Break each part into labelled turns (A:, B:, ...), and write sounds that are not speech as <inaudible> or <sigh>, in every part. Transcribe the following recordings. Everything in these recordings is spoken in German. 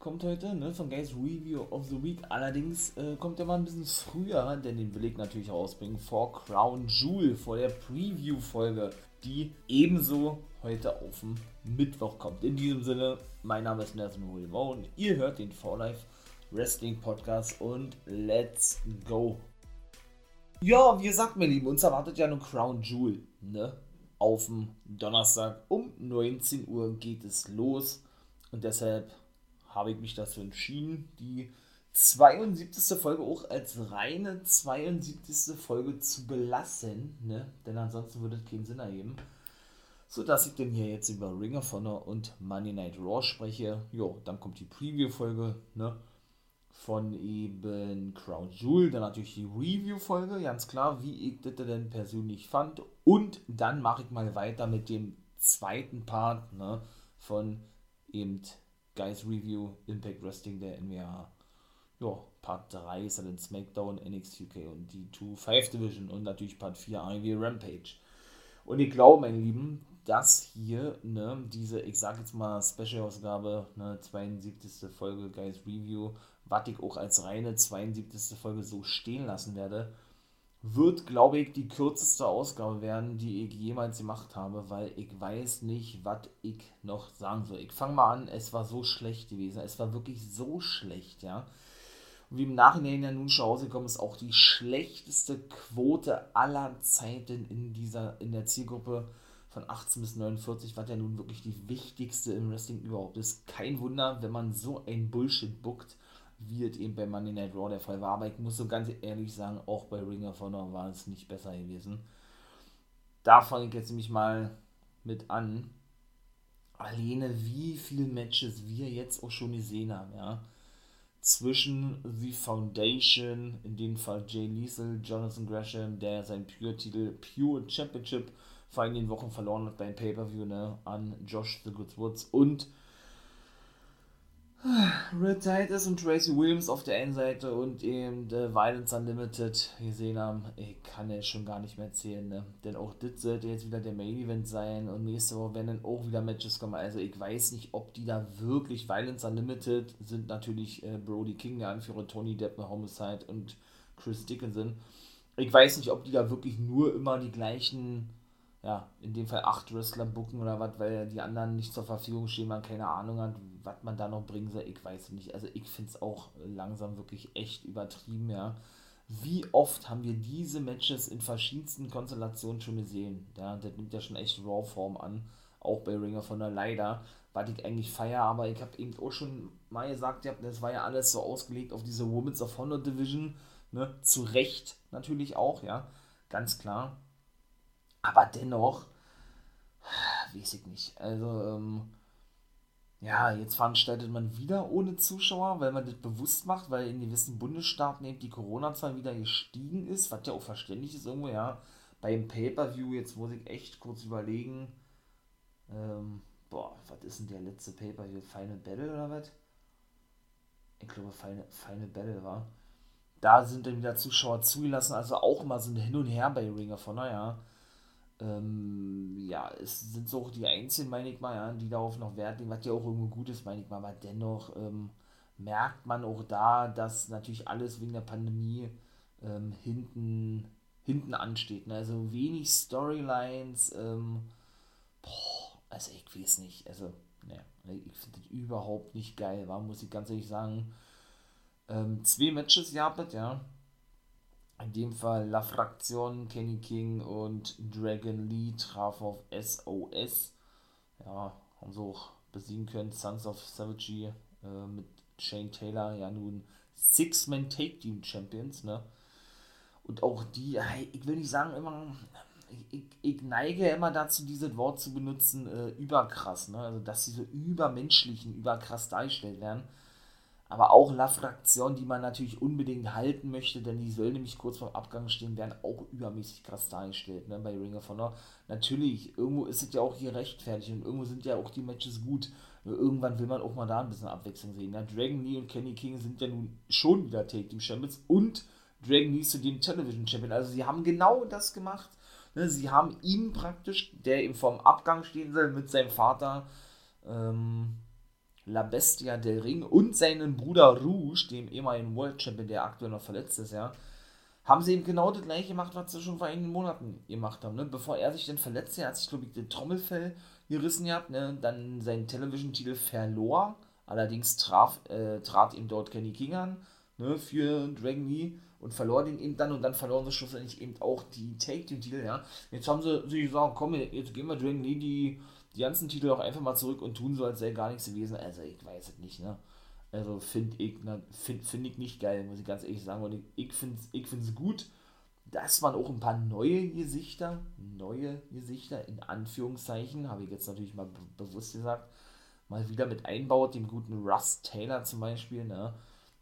A: kommt heute ne, von Guys Review of the Week. Allerdings äh, kommt er mal ein bisschen früher, denn den will ich natürlich rausbringen vor Crown Jewel, vor der Preview-Folge, die ebenso heute auf dem Mittwoch kommt. In diesem Sinne, mein Name ist Nelson William und ihr hört den For Life Wrestling Podcast und let's go. Ja, wie gesagt, meine Lieben, uns erwartet ja nur Crown Jewel, ne? Auf dem Donnerstag um 19 Uhr geht es los und deshalb habe ich mich dazu entschieden, die 72. Folge auch als reine 72. Folge zu belassen, ne? denn ansonsten würde es keinen Sinn ergeben. So dass ich denn hier jetzt über Ring of Honor und Money Night Raw spreche. Jo, dann kommt die Preview-Folge, ne? Von eben Crown Jewel, dann natürlich die Review-Folge, ganz klar, wie ich das denn persönlich fand. Und dann mache ich mal weiter mit dem zweiten Part, ne? Von eben Guys Review, Impact Wrestling der NWA. Ja, Part 3 ist dann SmackDown, NXT UK und die 2-5 Division und natürlich Part 4 AEW Rampage. Und ich glaube, meine Lieben, dass hier, ne, diese, ich sag jetzt mal, Special-Ausgabe, ne, 72. Folge Guys Review, was ich auch als reine 72. Folge so stehen lassen werde, wird, glaube ich, die kürzeste Ausgabe werden, die ich jemals gemacht habe, weil ich weiß nicht, was ich noch sagen soll. Ich fange mal an, es war so schlecht gewesen. Es war wirklich so schlecht, ja. Und wie im Nachhinein ja nun schon rausgekommen ist, auch die schlechteste Quote aller Zeiten in dieser, in der Zielgruppe von 18 bis 49, was ja nun wirklich die wichtigste im Wrestling überhaupt ist. Kein Wunder, wenn man so ein Bullshit bookt wie es eben bei Monday Night Raw der Fall war. Aber ich muss so ganz ehrlich sagen, auch bei Ring of Honor war es nicht besser gewesen. Da fange ich jetzt nämlich mal mit an. Alleine wie viele Matches wir jetzt auch schon gesehen haben, ja. Zwischen The Foundation, in dem Fall Jay Liesel, Jonathan Gresham, der seinen Pure-Titel Pure Championship vor einigen Wochen verloren hat beim Pay-Per-View, ne, an Josh The Good Woods und Red Titus und Tracy Williams auf der einen Seite und eben The Violence Unlimited gesehen haben, ich kann ja schon gar nicht mehr erzählen, ne? Denn auch das sollte jetzt wieder der Main Event sein und nächste Woche werden dann auch wieder Matches kommen. Also ich weiß nicht, ob die da wirklich Violence Unlimited sind natürlich äh, Brody King, der Anführer, Tony Depp, Homicide und Chris Dickinson. Ich weiß nicht, ob die da wirklich nur immer die gleichen ja, in dem Fall acht Wrestler bucken oder was, weil die anderen nicht zur Verfügung stehen, man keine Ahnung hat, was man da noch bringen soll, ich weiß nicht. Also ich finde es auch langsam wirklich echt übertrieben, ja. Wie oft haben wir diese Matches in verschiedensten Konstellationen schon gesehen? Ja, das nimmt ja schon echt Raw-Form an, auch bei Ringer von der Leider, was ich eigentlich feier, aber ich habe eben auch schon mal gesagt, ja, das war ja alles so ausgelegt auf diese Women's of Honor Division, ne, zu Recht natürlich auch, ja, ganz klar aber dennoch, weiß ich nicht. Also, ähm, ja, jetzt veranstaltet man wieder ohne Zuschauer, weil man das bewusst macht, weil in gewissen Bundesstaaten eben die Corona-Zahl wieder gestiegen ist, was ja auch verständlich ist irgendwo, ja. Beim Pay-Per-View, jetzt muss ich echt kurz überlegen, ähm, boah, was ist denn der letzte Pay-Per-View? Final Battle oder was? Ich glaube, Final, Final Battle war. Da sind dann wieder Zuschauer zugelassen, also auch mal so ein Hin und Her bei Ring of Honor, ja ähm, ja, es sind so auch die Einzigen, meine ich mal, ja, die darauf noch Wert legen, was ja auch irgendwo gut ist, meine ich mal, aber dennoch ähm, merkt man auch da, dass natürlich alles wegen der Pandemie ähm, hinten, hinten ansteht. Ne? Also wenig Storylines, ähm, boah, also ich weiß nicht, also, ne, ich finde das überhaupt nicht geil, war, muss ich ganz ehrlich sagen. Ähm, zwei Matches gehabt, ja, in dem Fall La Fraktion, Kenny King und Dragon Lee trafen auf SOS. Ja, haben sie auch besiegen können. Sons of Savagery äh, mit Shane Taylor, ja nun Six-Man Take Team Champions, ne? Und auch die, ich will nicht sagen immer, ich, ich neige immer dazu, dieses Wort zu benutzen, äh, überkrass, ne? Also, dass sie so übermenschlichen, überkrass dargestellt werden. Aber auch La Fraktion, die man natürlich unbedingt halten möchte, denn die soll nämlich kurz vor Abgang stehen, werden auch übermäßig krass dargestellt, ne, bei Ring of Honor. Natürlich, irgendwo ist es ja auch hier rechtfertigt und irgendwo sind ja auch die Matches gut. Irgendwann will man auch mal da ein bisschen Abwechslung sehen. Ja, Dragon Lee und Kenny King sind ja nun schon wieder Take Team Champions und Dragon Lee zu dem Television Champion. Also sie haben genau das gemacht. Ne, sie haben ihn praktisch, der ihm vorm Abgang stehen soll, mit seinem Vater, ähm, La Bestia del Ring und seinen Bruder Rouge, dem ehemaligen World Champion, der aktuell noch verletzt ist, ja, haben sie eben genau das gleiche gemacht, was sie schon vor einigen Monaten gemacht haben. Ne? Bevor er sich dann verletzte, er hat sich, glaube ich, den Trommelfell gerissen gehabt, ne? dann seinen Television-Titel verlor. Allerdings traf, äh, trat ihm dort Kenny King an ne? für Dragon Lee und verlor den eben dann und dann verloren sie schlussendlich eben auch die Take-Team-Titel. Ja? Jetzt haben sie sich gesagt, komm, jetzt geben wir Dragon Lee die die ganzen Titel auch einfach mal zurück und tun so, als sei gar nichts gewesen. Also ich weiß es nicht, ne? Also finde ich, find, find ich nicht geil, muss ich ganz ehrlich sagen. Und ich, ich finde es ich gut, dass man auch ein paar neue Gesichter, neue Gesichter in Anführungszeichen, habe ich jetzt natürlich mal be bewusst gesagt, mal wieder mit einbaut, dem guten Russ Taylor zum Beispiel, ne?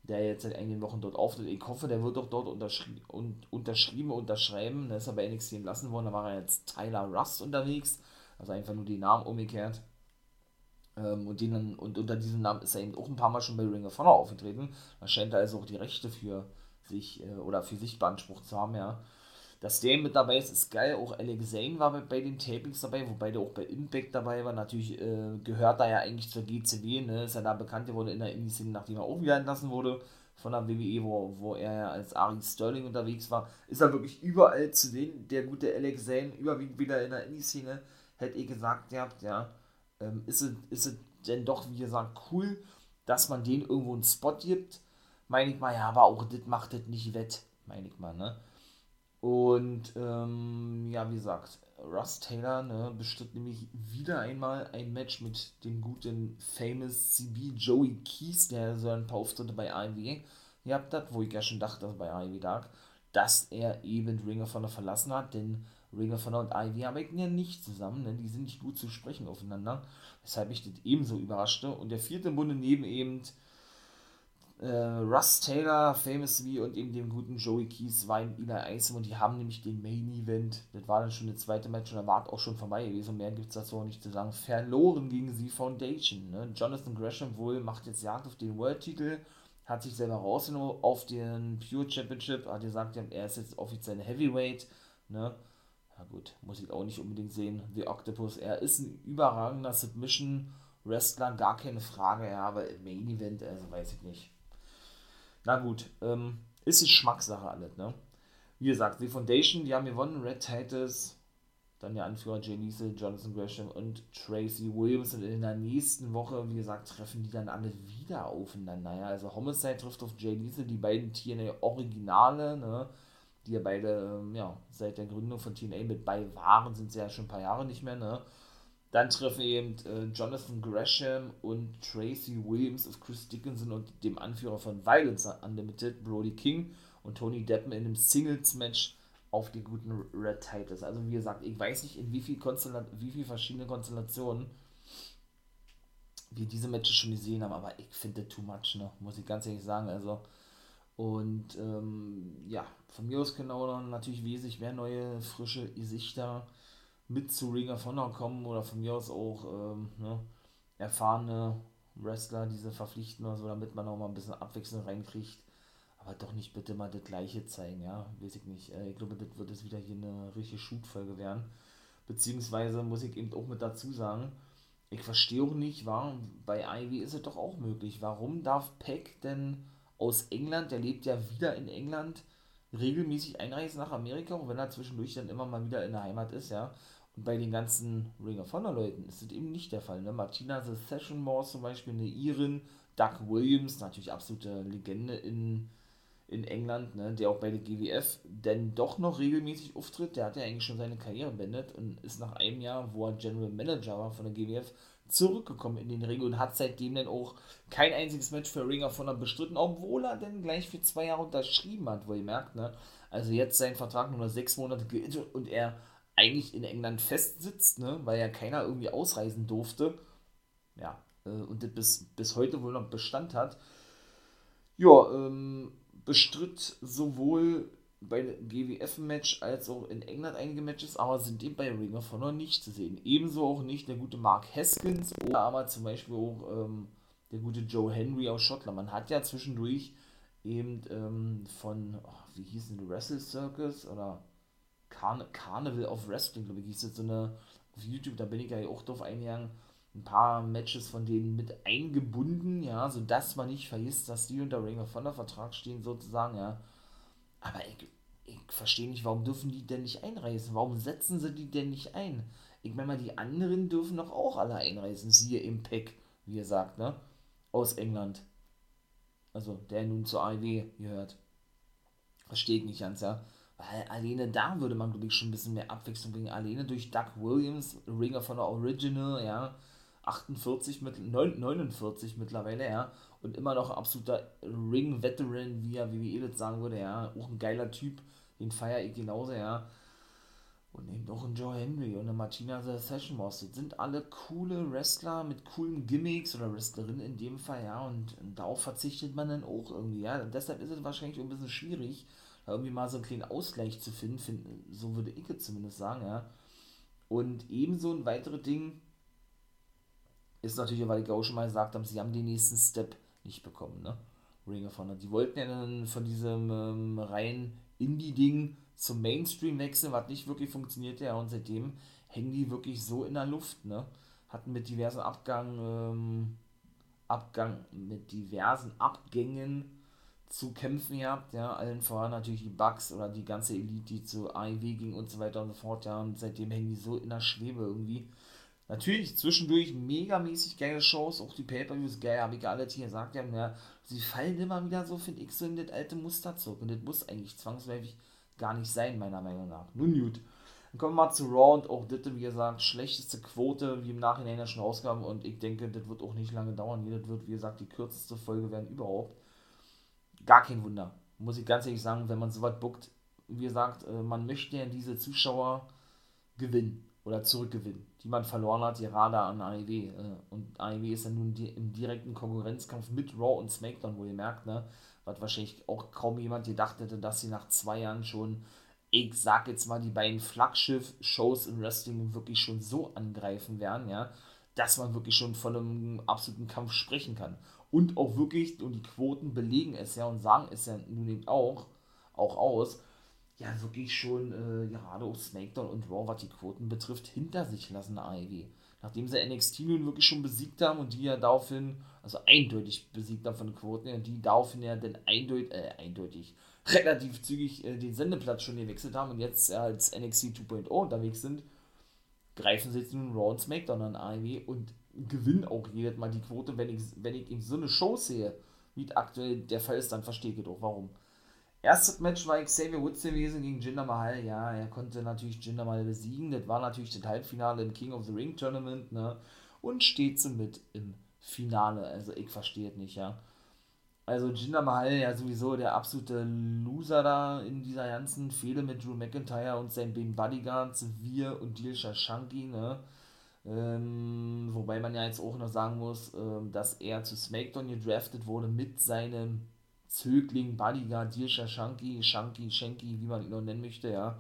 A: der jetzt seit einigen Wochen dort auftritt. Ich hoffe, der wird doch dort unterschri und, unterschrieben, unterschreiben. Da ist er bei NXT entlassen worden, da war er jetzt Tyler Russ unterwegs. Also einfach nur die Namen umgekehrt. Ähm, und, den, und unter diesem Namen ist er eben auch ein paar Mal schon bei Ring of Honor aufgetreten. Da scheint er also auch die Rechte für sich äh, oder für sich beansprucht zu haben, ja. Dass der mit dabei ist, ist geil. Auch Alex Zane war bei, bei den Tapings dabei, wobei der auch bei Impact dabei war. Natürlich äh, gehört er ja eigentlich zur GCW, ne? Ist ja da bekannt geworden in der Indie-Szene, nachdem er auch wieder entlassen wurde von der WWE, wo, wo er ja als Ari Sterling unterwegs war. Ist er wirklich überall zu sehen, der gute Alex Zane, überwiegend wieder in der Indie-Szene hätte ich gesagt, ja, ja ähm, ist, es, ist es denn doch, wie gesagt, cool, dass man den irgendwo einen Spot gibt? Meine ich mal, ja, aber auch das macht das nicht wett, meine ich mal, ne? Und, ähm, ja, wie gesagt, Russ Taylor ne, bestritt nämlich wieder einmal ein Match mit dem guten Famous CB Joey Keys, der so ein paar Auftritte bei AEW gehabt hat, wo ich ja schon dachte, dass bei AEW lag, dass er eben Ringer von der verlassen hat, denn Ring of Honor und Ivy arbeiten ja nicht zusammen, ne? die sind nicht gut zu sprechen aufeinander, weshalb ich das ebenso überraschte. Und der vierte Bunde neben eben äh, Russ Taylor, Famous V und eben dem guten Joey Keys war eben Eli Isom und die haben nämlich den Main Event, das war dann schon der zweite Match und da war auch schon vorbei gewesen, mehr gibt es dazu auch nicht zu sagen, verloren gegen sie Foundation. Ne? Jonathan Gresham wohl macht jetzt Jagd auf den World-Titel, hat sich selber rausgenommen auf den Pure Championship, hat gesagt, er ist jetzt offiziell Heavyweight, ne? Ja gut, muss ich auch nicht unbedingt sehen, The Octopus. Er ist ein überragender Submission-Wrestler, gar keine Frage, ja, aber im Main Event, also weiß ich nicht. Na gut, ähm, ist Geschmackssache alles, ne? Wie gesagt, die Foundation, die haben gewonnen, Red Titus, dann der Anführer Jay Niesel, Jonathan Gresham und Tracy Williams. Und in der nächsten Woche, wie gesagt, treffen die dann alle wieder aufeinander. Ja, also Homicide trifft auf Jay Niesel, die beiden TNA Originale, ne? Die ja beide ähm, ja, seit der Gründung von TNA mit bei waren, sind sie ja schon ein paar Jahre nicht mehr, ne? Dann treffen eben äh, Jonathan Gresham und Tracy Williams auf Chris Dickinson und dem Anführer von Violence Unlimited, Brody King und Tony Deppen in einem Singles-Match auf die guten Red Titles. Also wie gesagt, ich weiß nicht, in wie viel, wie viel verschiedene Konstellationen wir diese Matches schon gesehen haben, aber ich finde too much, ne? muss ich ganz ehrlich sagen. Also und ähm, ja, von mir aus können auch natürlich wesentlich mehr neue, frische Gesichter mit zu Ring of Honor kommen oder von mir aus auch ähm, ne, erfahrene Wrestler, diese verpflichten oder so, damit man auch mal ein bisschen Abwechslung reinkriegt. Aber doch nicht bitte mal das gleiche zeigen, ja, weiß ich nicht. Äh, ich glaube, das wird es wieder hier eine richtige Shoot-Folge werden. Beziehungsweise muss ich eben auch mit dazu sagen, ich verstehe auch nicht, warum bei Ivy ist es doch auch möglich. Warum darf Peck denn aus England, der lebt ja wieder in England, regelmäßig einreisen nach Amerika, auch wenn er zwischendurch dann immer mal wieder in der Heimat ist, ja. Und bei den ganzen Ring of Honor Leuten ist das eben nicht der Fall. Ne? Martina The Session Moore zum Beispiel, eine Irin, Doug Williams, natürlich absolute Legende in, in England, ne? der auch bei der GWF denn doch noch regelmäßig auftritt. Der hat ja eigentlich schon seine Karriere beendet und ist nach einem Jahr, wo er General Manager war von der GWF, zurückgekommen in den Ring und hat seitdem dann auch kein einziges Match für Ring of Honor bestritten, obwohl er dann gleich für zwei Jahre unterschrieben hat, wo ihr merkt, ne? Also jetzt sein Vertrag nur sechs Monate gilt und er eigentlich in England festsitzt, ne? Weil ja keiner irgendwie ausreisen durfte. Ja, äh, und das bis, bis heute wohl noch Bestand hat. Ja, ähm, bestritt sowohl bei GWF-Match als auch in England einige Matches, aber sind eben bei Ring of Honor nicht zu sehen. Ebenso auch nicht der gute Mark Haskins oder aber zum Beispiel auch ähm, der gute Joe Henry aus Schottland. Man hat ja zwischendurch eben ähm, von, oh, wie hießen die, Wrestle Circus oder Carn Carnival of Wrestling, glaube ich, hieß das so eine, auf YouTube, da bin ich ja auch drauf eingegangen, ein paar Matches von denen mit eingebunden, ja, sodass man nicht vergisst, dass die unter Ring of Honor Vertrag stehen, sozusagen, ja. Aber ich, ich verstehe nicht, warum dürfen die denn nicht einreisen? Warum setzen sie die denn nicht ein? Ich meine mal, die anderen dürfen doch auch alle einreisen, siehe Impact, wie ihr sagt, ne? Aus England. Also, der nun zur AEW gehört. Verstehe ich nicht ganz, ja. Weil alleine da würde man, glaube ich, schon ein bisschen mehr Abwechslung bringen. Alleine durch Doug Williams, Ringer von der Original, ja. 48 mit 49 mittlerweile, ja. Und immer noch absoluter Ring-Veteran, wie er WWE das sagen würde, ja. Auch ein geiler Typ, den feiere ich genauso, ja. Und eben auch ein Joe Henry und eine Martina The Session Boss. Das sind alle coole Wrestler mit coolen Gimmicks oder Wrestlerinnen in dem Fall, ja. Und, und darauf verzichtet man dann auch irgendwie, ja. Und deshalb ist es wahrscheinlich ein bisschen schwierig, da irgendwie mal so einen kleinen Ausgleich zu finden, find, so würde ich es zumindest sagen, ja. Und ebenso ein weiteres Ding, ist natürlich, weil ich auch schon mal gesagt habe, sie haben den nächsten Step nicht bekommen, ne? Ring of Honor. Die wollten ja dann von diesem ähm, rein Indie-Ding zum Mainstream wechseln, was nicht wirklich funktioniert, ja, und seitdem hängen die wirklich so in der Luft, ne? Hatten mit diversen Abgang, ähm, Abgang, mit diversen Abgängen zu kämpfen gehabt, ja, allen voran natürlich die Bugs oder die ganze Elite, die zu AEW ging und so weiter und so fort, ja, und seitdem hängen die so in der Schwebe irgendwie Natürlich zwischendurch megamäßig geile Shows, auch die Pay-Per-Views geil, habe ich alle hier gesagt, ja, ja, sie fallen immer wieder so, finde ich, so in das alte Muster zurück. Und das muss eigentlich zwangsläufig gar nicht sein, meiner Meinung nach. Nun gut. Dann kommen wir mal zu Raw und auch das, wie gesagt, schlechteste Quote, wie im Nachhinein ja schon rauskam. Und ich denke, das wird auch nicht lange dauern. Das wird, wie gesagt, die kürzeste Folge werden überhaupt. Gar kein Wunder. Muss ich ganz ehrlich sagen, wenn man so was bookt, wie gesagt, äh, man möchte ja diese Zuschauer gewinnen oder zurückgewinnen, die man verloren hat, gerade an AEW. Äh, und AEW ist ja nun im direkten Konkurrenzkampf mit Raw und SmackDown, wo ihr merkt, ne, was wahrscheinlich auch kaum jemand gedacht hätte, dass sie nach zwei Jahren schon, ich sag jetzt mal, die beiden Flaggschiff-Shows im Wrestling wirklich schon so angreifen werden, ja, dass man wirklich schon von einem absoluten Kampf sprechen kann. Und auch wirklich, und die Quoten belegen es ja und sagen es ja nun eben auch, auch aus, ja wirklich schon äh, gerade auch SmackDown und Raw, was die Quoten betrifft, hinter sich lassen, AEW. Nachdem sie NXT nun wirklich schon besiegt haben und die ja daraufhin, also eindeutig besiegt haben von den Quoten, die daraufhin ja dann eindeutig, äh, eindeutig, relativ zügig äh, den Sendeplatz schon gewechselt haben und jetzt ja, als NXT 2.0 unterwegs sind, greifen sie jetzt nun Raw und SmackDown an AEW und gewinnen auch jedes Mal die Quote, wenn ich, wenn ich in so eine Show sehe, wie aktuell der Fall ist, dann verstehe ich doch warum. Erstes Match war Xavier Woods gewesen gegen Jinder Mahal. Ja, er konnte natürlich Jinder Mahal besiegen. Das war natürlich das Halbfinale im King of the Ring Tournament, ne? Und steht somit im Finale. Also ich verstehe es nicht, ja. Also Jinder Mahal ja sowieso der absolute Loser da in dieser ganzen Fehde mit Drew McIntyre und seinen beiden Bodyguards, wir und Dilsha Shanky, ne? Ähm, wobei man ja jetzt auch noch sagen muss, ähm, dass er zu SmackDown gedraftet wurde mit seinem Zögling, Bodyguard, Dirsha, Shanky, Shanky, Shanky, wie man ihn noch nennen möchte, ja.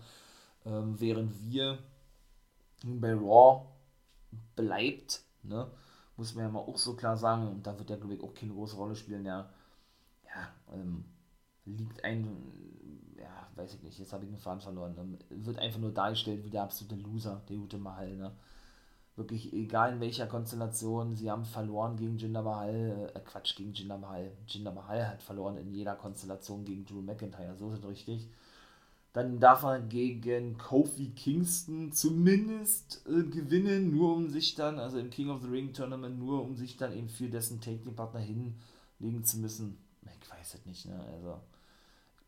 A: Ähm, während wir bei Raw bleibt, ne, muss man ja mal auch so klar sagen, und da wird der, ich, auch keine große Rolle spielen, ja. Ja, ähm, liegt ein, ja, weiß ich nicht, jetzt habe ich einen Faden verloren, ähm, wird einfach nur dargestellt wie der absolute Loser, der gute Mahal, ne wirklich egal in welcher Konstellation, sie haben verloren gegen Jinder Mahal, äh, Quatsch, gegen Jinder Mahal. Jinder Mahal hat verloren in jeder Konstellation gegen Drew McIntyre, so ist es richtig. Dann darf er gegen Kofi Kingston zumindest äh, gewinnen, nur um sich dann, also im King of the Ring Tournament, nur um sich dann eben für dessen Take-Partner hinlegen zu müssen. Ich weiß es nicht, ne, also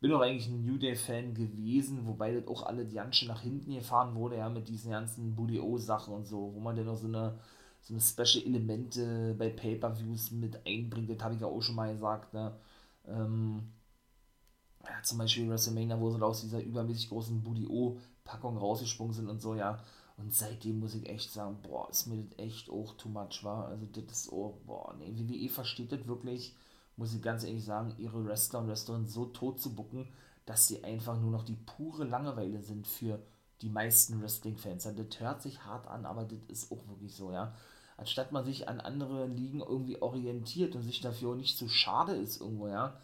A: bin auch eigentlich ein New Day-Fan gewesen, wobei das auch alle die ganze nach hinten gefahren wurde, ja, mit diesen ganzen Booty-O-Sachen und so, wo man dann noch so eine, so eine Special-Elemente bei Pay-Per-Views mit einbringt, das habe ich ja auch schon mal gesagt, ne. Ähm, ja, zum Beispiel WrestleMania, wo sie aus dieser übermäßig großen Booty-O-Packung rausgesprungen sind und so, ja. Und seitdem muss ich echt sagen, boah, ist mir das echt auch too much, war. Also das ist, oh, boah, nee, WWE versteht das wirklich muss ich ganz ehrlich sagen, ihre Wrestler und Wrestlerinnen so tot zu bucken, dass sie einfach nur noch die pure Langeweile sind für die meisten Wrestling-Fans. Das hört sich hart an, aber das ist auch wirklich so, ja. Anstatt man sich an andere Ligen irgendwie orientiert und sich dafür auch nicht zu schade ist irgendwo, ja,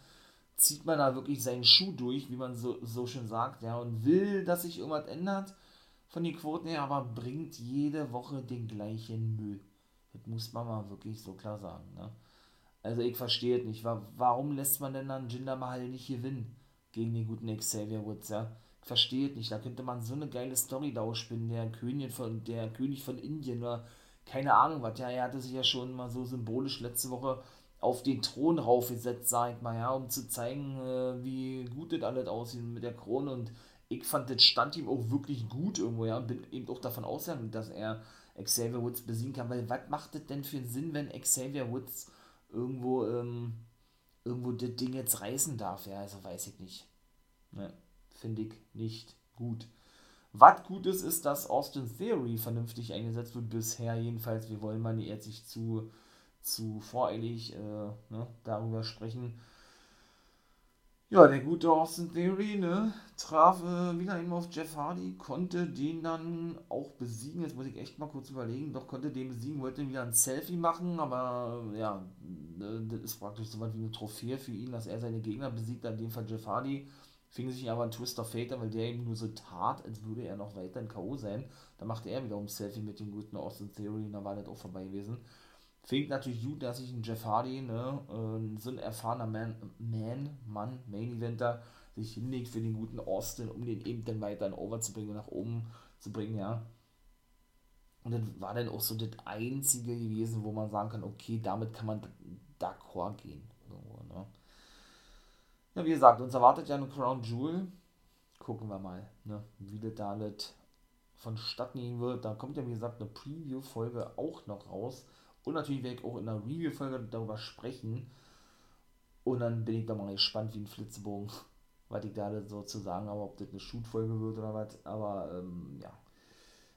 A: zieht man da wirklich seinen Schuh durch, wie man so, so schön sagt, ja, und will, dass sich irgendwas ändert von den Quoten her, aber bringt jede Woche den gleichen Müll. Das muss man mal wirklich so klar sagen, ne. Also ich verstehe es nicht. Warum lässt man denn dann Jinder Mahal nicht gewinnen gegen den guten Xavier Woods, ja? Ich verstehe es nicht. Da könnte man so eine geile Story da ausspinnen. Der König von, der König von Indien oder keine Ahnung was. Ja, er hatte sich ja schon mal so symbolisch letzte Woche auf den Thron raufgesetzt, sag ich mal, ja, um zu zeigen, äh, wie gut das alles aussieht mit der Krone. Und ich fand, das stand ihm auch wirklich gut irgendwo, ja, und bin eben auch davon ausgegangen, dass er Xavier Woods besiegen kann. Weil was macht das denn für einen Sinn, wenn Xavier Woods irgendwo, ähm, irgendwo das Ding jetzt reißen darf. Ja, also weiß ich nicht. Ne, Finde ich nicht gut. Was gut ist, ist, dass Austin Theory vernünftig eingesetzt wird, bisher jedenfalls. Wir wollen mal jetzt nicht zu, zu voreilig äh, ne, darüber sprechen. Ja, der gute Austin Theory, ne, traf äh, wieder eben auf Jeff Hardy, konnte den dann auch besiegen. Jetzt muss ich echt mal kurz überlegen. Doch konnte den besiegen, wollte wieder ein Selfie machen, aber ja, äh, das ist praktisch so was wie eine Trophäe für ihn, dass er seine Gegner besiegt, in dem Fall Jeff Hardy. Fing sich aber ein Twist of Fate weil der eben nur so tat, als würde er noch weiter in K.O. sein. Da machte er wiederum ein Selfie mit dem guten Austin Theory und dann war das auch vorbei gewesen. Fängt natürlich gut, dass sich ein Jeff Hardy, ne, äh, so ein erfahrener Man, Man, Mann, Main Eventer, sich hinlegt für den guten Austin, um den eben dann weiter in Over zu bringen nach oben zu bringen, ja. Und das war dann auch so das einzige gewesen, wo man sagen kann, okay, damit kann man d'accord gehen. So, ne? Ja, wie gesagt, uns erwartet ja eine Crown Jewel. Gucken wir mal, ne, wie das da vonstatten gehen wird. Da kommt ja, wie gesagt, eine Preview-Folge auch noch raus und natürlich werde ich auch in einer Review-Folge darüber sprechen. Und dann bin ich da mal gespannt wie ein Flitzebogen, <laughs> was ich da so zu sagen habe, ob das eine Shoot-Folge wird oder was. Aber ähm, ja.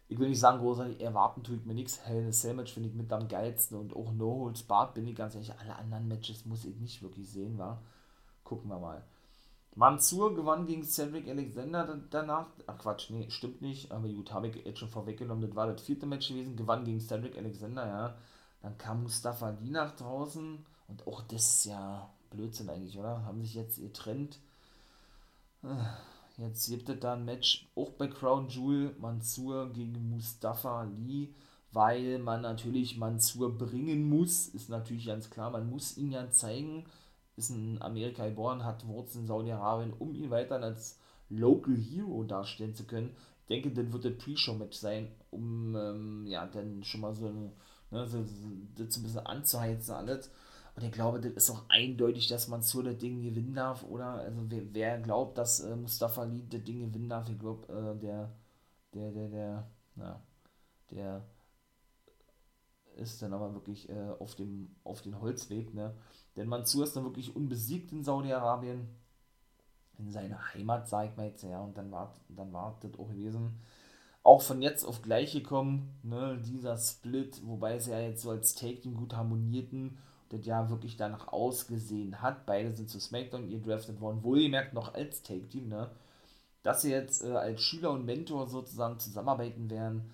A: Ich will nicht sagen, großartig erwarten tue ich mir nichts. Hell in a Cell finde ich mit am geilsten und auch No Holds Barred bin ich ganz ehrlich. Alle anderen Matches muss ich nicht wirklich sehen, war. Gucken wir mal. Mansur gewann gegen Cedric Alexander danach. Ach Quatsch, nee, stimmt nicht. Aber gut, habe ich jetzt schon vorweggenommen. Das war das vierte Match gewesen. Gewann gegen Cedric Alexander, ja. Dann kam Mustafa Ali nach draußen und auch das ist ja Blödsinn eigentlich, oder? Haben sich jetzt getrennt. Jetzt gibt es da ein Match auch bei Crown Jewel, Mansur gegen Mustafa Ali, weil man natürlich Mansur bringen muss, ist natürlich ganz klar, man muss ihn ja zeigen, ist in Amerika geboren, hat Wurzeln in Saudi-Arabien, um ihn weiter als Local Hero darstellen zu können. Ich denke, dann wird das Pre-Show-Match sein, um ähm, ja dann schon mal so eine ne, so, so, das ein bisschen anzuheizen alles. Und ich glaube, das ist auch eindeutig, dass man so das Ding gewinnen darf, oder? Also wer, wer glaubt, dass äh, Mustafa Ali das Ding gewinnen darf, ich glaube, äh, der, der, der, der, na, der ist dann aber wirklich äh, auf, dem, auf den Holzweg, ne? Denn Mansur ist dann wirklich unbesiegt in Saudi-Arabien, in seiner Heimat, sag ich mal jetzt, ja, und dann war, dann war das auch gewesen auch von jetzt auf gleich gekommen, ne, dieser Split, wobei sie ja jetzt so als Take-Team gut harmonierten das ja wirklich danach ausgesehen hat. Beide sind zu SmackDown ihr drafted worden, wohlgemerkt noch als Take-Team, ne, dass sie jetzt äh, als Schüler und Mentor sozusagen zusammenarbeiten werden.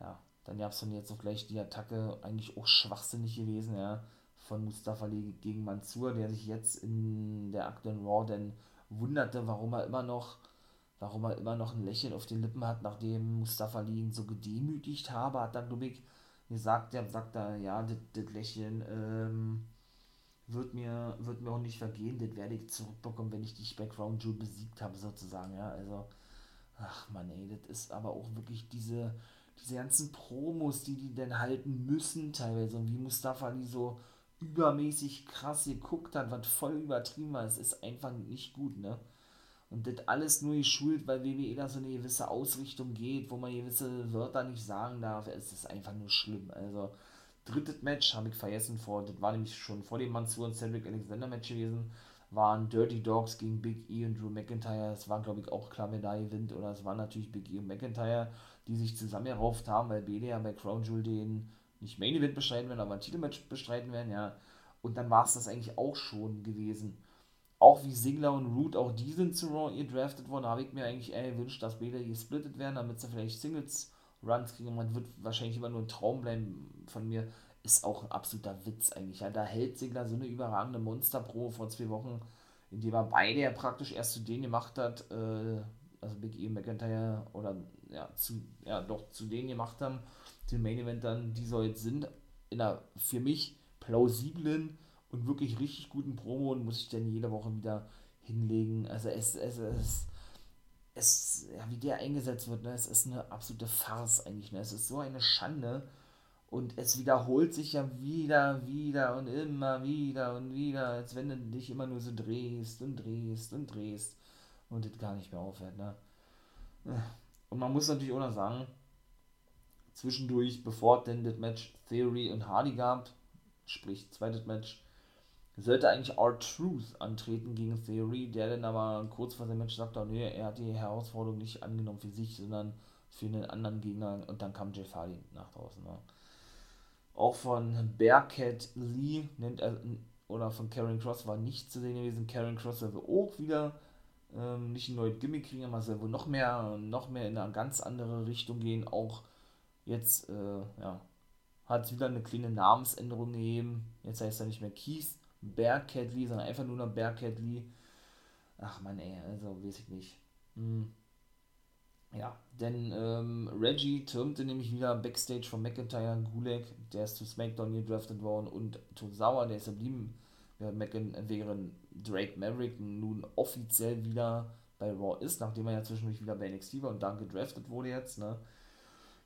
A: Ja, dann gab es von jetzt auf gleich die Attacke, eigentlich auch schwachsinnig gewesen, ja, von Mustafa gegen Mansur, der sich jetzt in der aktuellen Raw dann wunderte, warum er immer noch warum er immer noch ein Lächeln auf den Lippen hat, nachdem Mustafa ihn so gedemütigt habe, hat dann, ich, gesagt, der sagt da, ja, das Lächeln ähm, wird, mir, wird mir auch nicht vergehen, das werde ich zurückbekommen, wenn ich dich Crown Jewel besiegt habe, sozusagen, ja, also, ach man, ey, das ist aber auch wirklich diese, diese ganzen Promos, die die denn halten müssen, teilweise, und wie Mustafa Ali so übermäßig krass geguckt hat, was voll übertrieben war, es ist einfach nicht gut, ne, und das alles nur geschult, weil WWE da so eine gewisse Ausrichtung geht, wo man gewisse Wörter nicht sagen darf. Es ist einfach nur schlimm. Also, drittes Match habe ich vergessen vor, das war nämlich schon vor dem Mansur und Cedric Alexander Match gewesen, waren Dirty Dogs gegen Big E und Drew McIntyre. Es war, glaube ich, auch klar, wer da gewinnt. Oder es waren natürlich Big E und McIntyre, die sich zusammengerauft haben, weil beide ja bei Crown Jewel den nicht Main Event bestreiten werden, aber ein Titelmatch bestreiten werden, ja. Und dann war es das eigentlich auch schon gewesen. Auch wie Sigler und Root, auch die sind zu Raw gedraftet worden. Da habe ich mir eigentlich eher gewünscht, dass beide gesplittet werden, damit sie vielleicht Singles-Runs kriegen. Man wird wahrscheinlich immer nur ein Traum bleiben von mir. Ist auch ein absoluter Witz eigentlich. Ja, da hält Sigler so eine überragende Monster-Pro vor zwei Wochen, indem er beide ja praktisch erst zu denen gemacht hat, äh, also Big E McIntyre, oder ja, zu, ja, doch zu denen gemacht haben, den Main Event dann, die so jetzt sind, in einer für mich plausiblen und wirklich richtig guten Promo und muss ich dann jede Woche wieder hinlegen. Also es, es, es, es ja, wie der eingesetzt wird, ne, es ist eine absolute Farce eigentlich. Ne? Es ist so eine Schande und es wiederholt sich ja wieder, wieder und immer wieder und wieder, als wenn du dich immer nur so drehst und drehst und drehst und das gar nicht mehr aufhört. Ne? Und man muss natürlich auch noch sagen, zwischendurch, bevor denn das Match Theory und Hardy gab, sprich zweites Match, sollte eigentlich R-Truth antreten gegen Theory, der dann aber kurz vor dem Match sagte, oh, nee, er hat die Herausforderung nicht angenommen für sich, sondern für einen anderen Gegner und dann kam Jeff Hardy nach draußen. Ne? Auch von Bearcat Lee nennt er, oder von Karen Cross war nicht zu sehen gewesen. Karen Cross also auch wieder ähm, nicht ein neues Gimmick kriegen, aber soll wohl noch mehr, noch mehr in eine ganz andere Richtung gehen. Auch jetzt, äh, ja, hat es wieder eine kleine Namensänderung gegeben. Jetzt heißt er nicht mehr Keith Bearcat Lee, sondern einfach nur noch Bearcat Lee. Ach man, ey, also weiß ich nicht. Hm. Ja, denn ähm, Reggie türmte nämlich wieder Backstage von McIntyre Gulag, der ist zu SmackDown gedraftet worden, und Tozawa, der ist geblieben, während Drake Maverick nun offiziell wieder bei Raw ist, nachdem er ja zwischendurch wieder bei NXT war und dann gedraftet wurde jetzt, ne?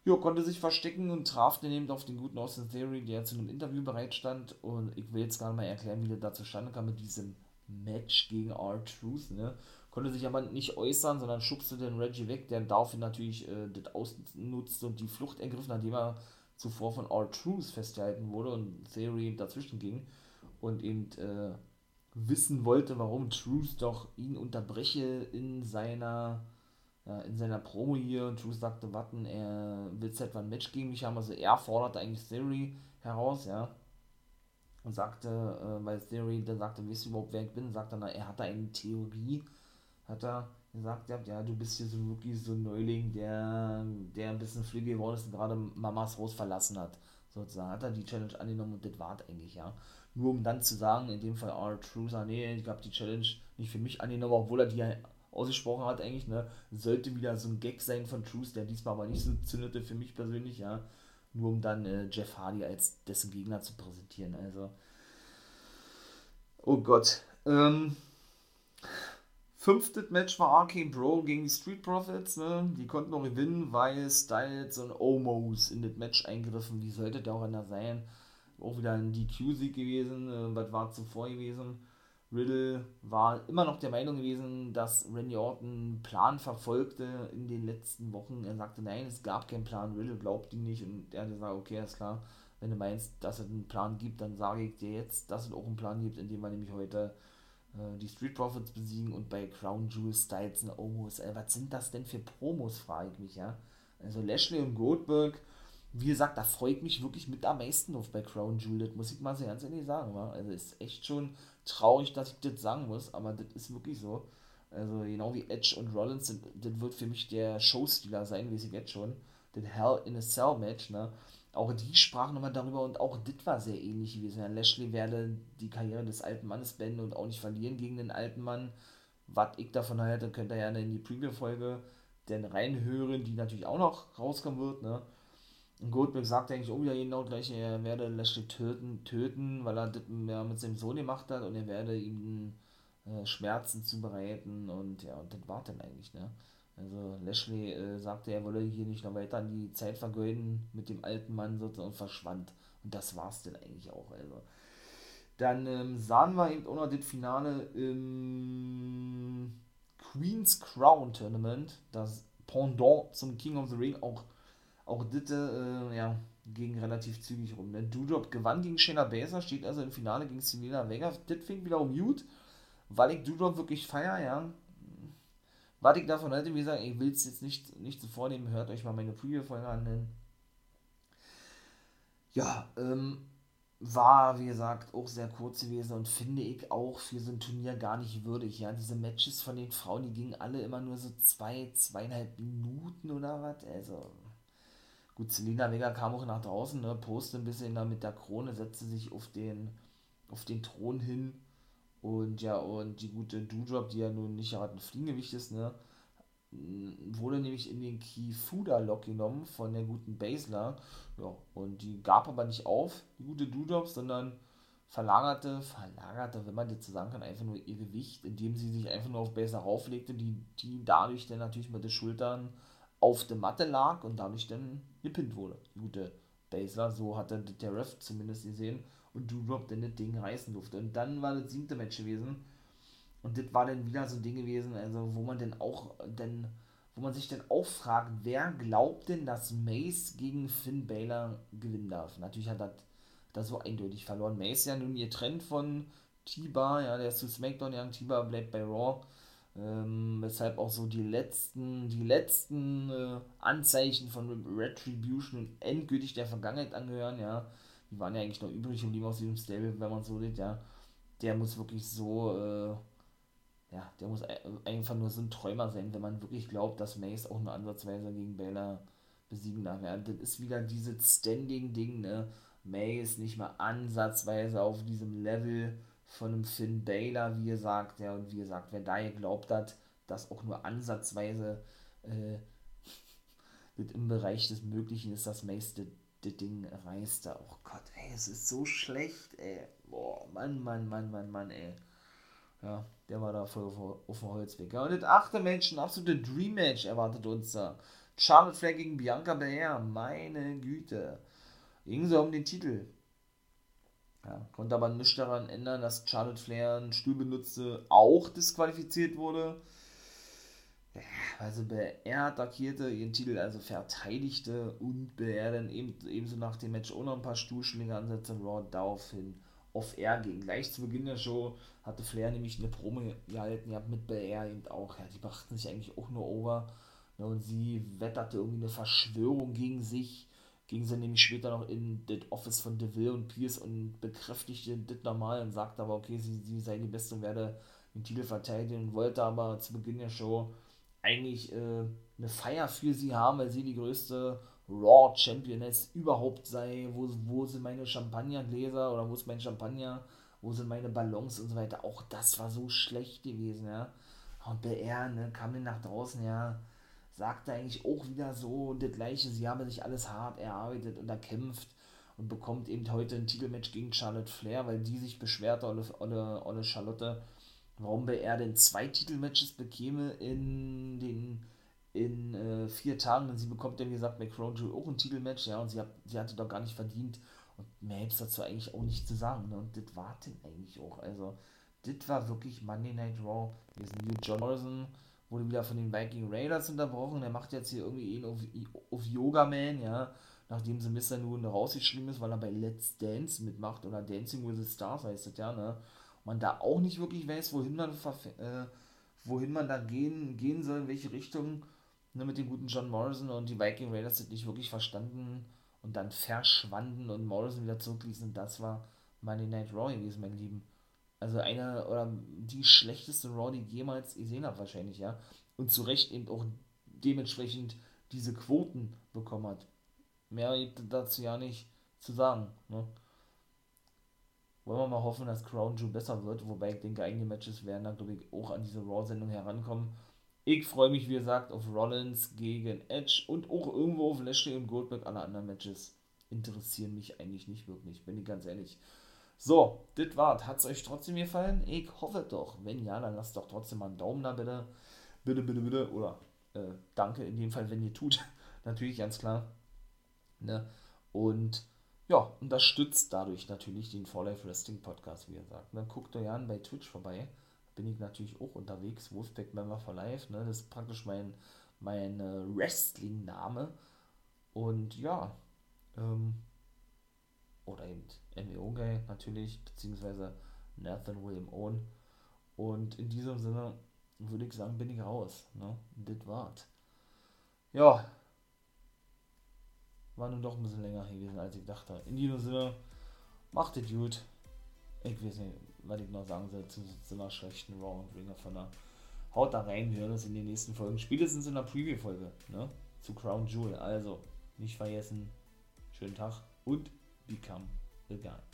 A: Jo, konnte sich verstecken und traf dann eben auf den guten Austin Theory, der zu einem Interview bereitstand. Und ich will jetzt nicht mal erklären, wie der da zustande kam mit diesem Match gegen R-Truth, ne? Konnte sich aber nicht äußern, sondern schubste den Reggie weg, der daraufhin natürlich äh, das ausnutzte und die Flucht ergriff, nachdem er zuvor von R-Truth festgehalten wurde und Theory dazwischen ging und eben äh, wissen wollte, warum Truth doch ihn unterbreche in seiner in seiner Promo hier und Truth sagte, warten, er will etwa ein Match gegen mich haben, also er forderte eigentlich Theory heraus, ja, und sagte, äh, weil Theory dann sagte, weißt du überhaupt, wer ich bin, sagte er, er hatte eine Theorie, hat er gesagt, ja, ja, du bist hier so wirklich so ein Neuling, der, der ein bisschen flügge geworden ist und gerade Mamas Haus verlassen hat, sozusagen, hat er die Challenge angenommen und das war eigentlich, ja, nur um dann zu sagen, in dem Fall, R-Truth, nee, ich habe die Challenge nicht für mich angenommen, obwohl er die ausgesprochen hat, eigentlich, ne, sollte wieder so ein Gag sein von Truth, der diesmal aber nicht so zündete für mich persönlich, ja, nur um dann äh, Jeff Hardy als dessen Gegner zu präsentieren, also, oh Gott, ähm, fünftes Match war Arcane Bro gegen die Street Profits, ne, die konnten noch gewinnen, weil Styles und Omos in das Match eingriffen, wie sollte der auch einer sein, auch wieder ein DQ-Sieg gewesen, äh, was war zuvor gewesen, Riddle war immer noch der Meinung gewesen, dass Randy Orton einen Plan verfolgte in den letzten Wochen. Er sagte, nein, es gab keinen Plan. Riddle glaubt ihn nicht und er hat gesagt, okay, ist klar, wenn du meinst, dass es einen Plan gibt, dann sage ich dir jetzt, dass es auch einen Plan gibt, indem wir nämlich heute äh, die Street Profits besiegen und bei Crown Jewel Styles und Omos. Äh, was sind das denn für Promos, frage ich mich, ja. Also Lashley und Goldberg, wie gesagt, da freue ich mich wirklich mit am meisten auf bei Crown Jewel, muss ich mal so ganz ehrlich sagen, wa? also ist echt schon traurig, dass ich das sagen muss, aber das ist wirklich so. Also genau wie Edge und Rollins, das, wird für mich der Showstealer sein, wie sie jetzt schon. Den Hell in a Cell Match, ne? Auch die sprachen nochmal darüber und auch das war sehr ähnlich gewesen. Ja, Lashley werde die Karriere des alten Mannes beenden und auch nicht verlieren gegen den alten Mann. Was ich davon halte, könnt ihr gerne in die Preview-Folge denn reinhören, die natürlich auch noch rauskommen wird, ne? Und Goldberg sagt eigentlich auch wieder genau gleich, er werde Lashley töten, töten, weil er das mit seinem Sohn gemacht hat und er werde ihm äh, Schmerzen zubereiten und ja, und das war dann eigentlich, ne? Also Lashley äh, sagte, er wolle hier nicht noch weiter die Zeit vergeuden mit dem alten Mann sozusagen und verschwand. Und das war's dann eigentlich auch, also. Dann ähm, sahen wir eben auch noch das Finale im Queen's Crown Tournament, das Pendant zum King of the Ring, auch auch Ditte, äh, ja, ging relativ zügig rum. Ne? Doudrop gewann gegen Shayna Baszler, steht also im Finale gegen Selena Vega. Das fing wieder um Mute, weil ich Doudrop wirklich feier, ja. Was ich davon halte, wie gesagt, ich will es jetzt nicht, nicht so vornehmen, hört euch mal meine Preview-Folge an. Ja, ähm, war, wie gesagt, auch sehr kurz gewesen und finde ich auch für so ein Turnier gar nicht würdig. Ja, diese Matches von den Frauen, die gingen alle immer nur so zwei, zweieinhalb Minuten oder was. Also, gut, Selina Vega kam auch nach draußen, ne, postet ein bisschen da mit der Krone, setzte sich auf den, auf den Thron hin und ja, und die gute Doudrop, die ja nun nicht gerade ein Fliegengewicht ist, ne, wurde nämlich in den Kifuda-Lock genommen von der guten Basler. Ja, und die gab aber nicht auf, die gute Dudop, sondern verlagerte, verlagerte, wenn man das so sagen kann, einfach nur ihr Gewicht, indem sie sich einfach nur auf Basler rauflegte, die, die dadurch dann natürlich mit den Schultern auf der Matte lag und dadurch dann gepinnt wurde. Gute Basler, so hat dann der Ref zumindest gesehen und Dudop dann das Ding reißen durfte. Und dann war das siebte Match gewesen und das war dann wieder so ein Ding gewesen, also wo man dann auch, dann, wo man sich dann auch fragt, wer glaubt denn, dass Mace gegen Finn Baylor gewinnen darf? Natürlich hat das, das so eindeutig verloren. Mace ja nun ihr Trend von T-Bar, ja, der ist zu SmackDown ja, T-Bar bleibt bei Raw. Ähm, weshalb auch so die letzten, die letzten äh, Anzeichen von Retribution endgültig der Vergangenheit angehören, ja. Die waren ja eigentlich noch übrig und liegen aus diesem Stable, wenn man so sieht, ja. Der muss wirklich so, äh, ja, der muss einfach nur so ein Träumer sein, wenn man wirklich glaubt, dass Mace auch nur ansatzweise gegen Baylor besiegen darf. Ja, das ist wieder dieses Standing-Ding, ne? Mace nicht mal ansatzweise auf diesem Level von einem Finn Baylor, wie ihr sagt, ja, und wie gesagt, wer da geglaubt hat, dass auch nur ansatzweise äh, <laughs> im Bereich des Möglichen ist, dass Mace das Ding reißt da. Oh Gott, ey, es ist so schlecht, ey. Boah, Mann, Mann, Mann, Mann, Mann, ey. Ja, der war da voll auf, dem Holzweg. Ja, und das achte Match, ein absolute Dream Match erwartet uns da. Charlotte Flair gegen Bianca Belair, meine Güte. Ging so um den Titel. Ja, konnte aber nichts daran ändern, dass Charlotte Flair einen Stuhl benutzte, auch disqualifiziert wurde. Ja, also Belair attackierte ihren Titel, also verteidigte und Belair dann eben, ebenso nach dem Match auch noch ein paar Stuhlschläge ansetzte. Raw daraufhin off-air ging. Gleich zu Beginn der Show hatte Flair nämlich eine Promo gehalten, ja, mit Belair eben auch. Ja, die brachten sich eigentlich auch nur over. Ja, und sie wetterte irgendwie eine Verschwörung gegen sich. Ging sie nämlich später noch in das Office von DeVille und Pierce und bekräftigte das nochmal und sagte aber, okay, sie, sie sei die Beste und werde den Titel verteidigen und wollte aber zu Beginn der Show eigentlich äh, eine Feier für sie haben, weil sie die größte Raw Championess überhaupt sei, wo, wo sind meine Champagnergläser oder wo ist mein Champagner, wo sind meine Ballons und so weiter. Auch das war so schlecht gewesen, ja. Und BR, ne, kam dann nach draußen, ja, sagte eigentlich auch wieder so das Gleiche. Sie habe sich alles hart erarbeitet und erkämpft und bekommt eben heute ein Titelmatch gegen Charlotte Flair, weil die sich beschwerte, Olle, Olle, Olle Charlotte, warum BR denn zwei Titelmatches bekäme in den in äh, vier Tagen, denn sie bekommt ja wie gesagt Crown Jewel auch ein Titelmatch, ja, und sie, hat, sie hatte doch gar nicht verdient. Und mehr gibt es dazu eigentlich auch nicht zu sagen, ne? und das war denn eigentlich auch, also das war wirklich Monday Night Raw, wir sind New John Morrison, wurde wieder von den Viking Raiders unterbrochen, der macht jetzt hier irgendwie ihn auf, auf Yoga Man, ja, nachdem sie Mr. nun rausgeschrieben ist, weil er bei Let's Dance mitmacht oder Dancing with the Stars heißt das ja, ne, man da auch nicht wirklich weiß, wohin man, äh, wohin man da gehen, gehen soll, in welche Richtung, ne, mit dem guten John Morrison und die Viking Raiders sind nicht wirklich verstanden und dann verschwanden und Morrison wieder zurückließen. Und das war Monday Night Raw gewesen, mein Lieben. Also einer oder die schlechteste Raw, die ich jemals gesehen habe, wahrscheinlich, ja. Und zu Recht eben auch dementsprechend diese Quoten bekommen hat. Mehr gibt dazu ja nicht zu sagen. Ne? Wollen wir mal hoffen, dass Crown Jewel besser wird, wobei ich denke, einige Matches werden da, glaube ich, auch an diese Raw-Sendung herankommen. Ich freue mich, wie gesagt, auf Rollins gegen Edge und auch irgendwo auf Lashley und Goldberg. Alle anderen Matches interessieren mich eigentlich nicht wirklich, bin ich ganz ehrlich. So, das war's. Hat es euch trotzdem gefallen? Ich hoffe doch. Wenn ja, dann lasst doch trotzdem mal einen Daumen da bitte. Bitte, bitte, bitte. Oder äh, danke in dem Fall, wenn ihr tut. <laughs> natürlich, ganz klar. Ne? Und ja, unterstützt dadurch natürlich den For Life Wrestling Podcast, wie ihr sagt. Ne? Guckt euch an bei Twitch vorbei bin ich natürlich auch unterwegs. Wolfpack Member for Life, ne? Das ist praktisch mein, mein äh, Wrestling-Name. Und ja, ähm, oder eben MEO Guy natürlich, beziehungsweise Nathan William Owen. Und in diesem Sinne würde ich sagen, bin ich raus. Ne? Das war's. Ja. War nun doch ein bisschen länger gewesen, als ich dachte. In diesem Sinne, Macht es gut. Ich weiß nicht, was ich noch sagen soll zu, zu einer schlechten Raw und Ringer von der Haut da rein. Wir hören uns in den nächsten Folgen. Spätestens in der Preview-Folge, ne? Zu Crown Jewel. Also, nicht vergessen. Schönen Tag und become the guy.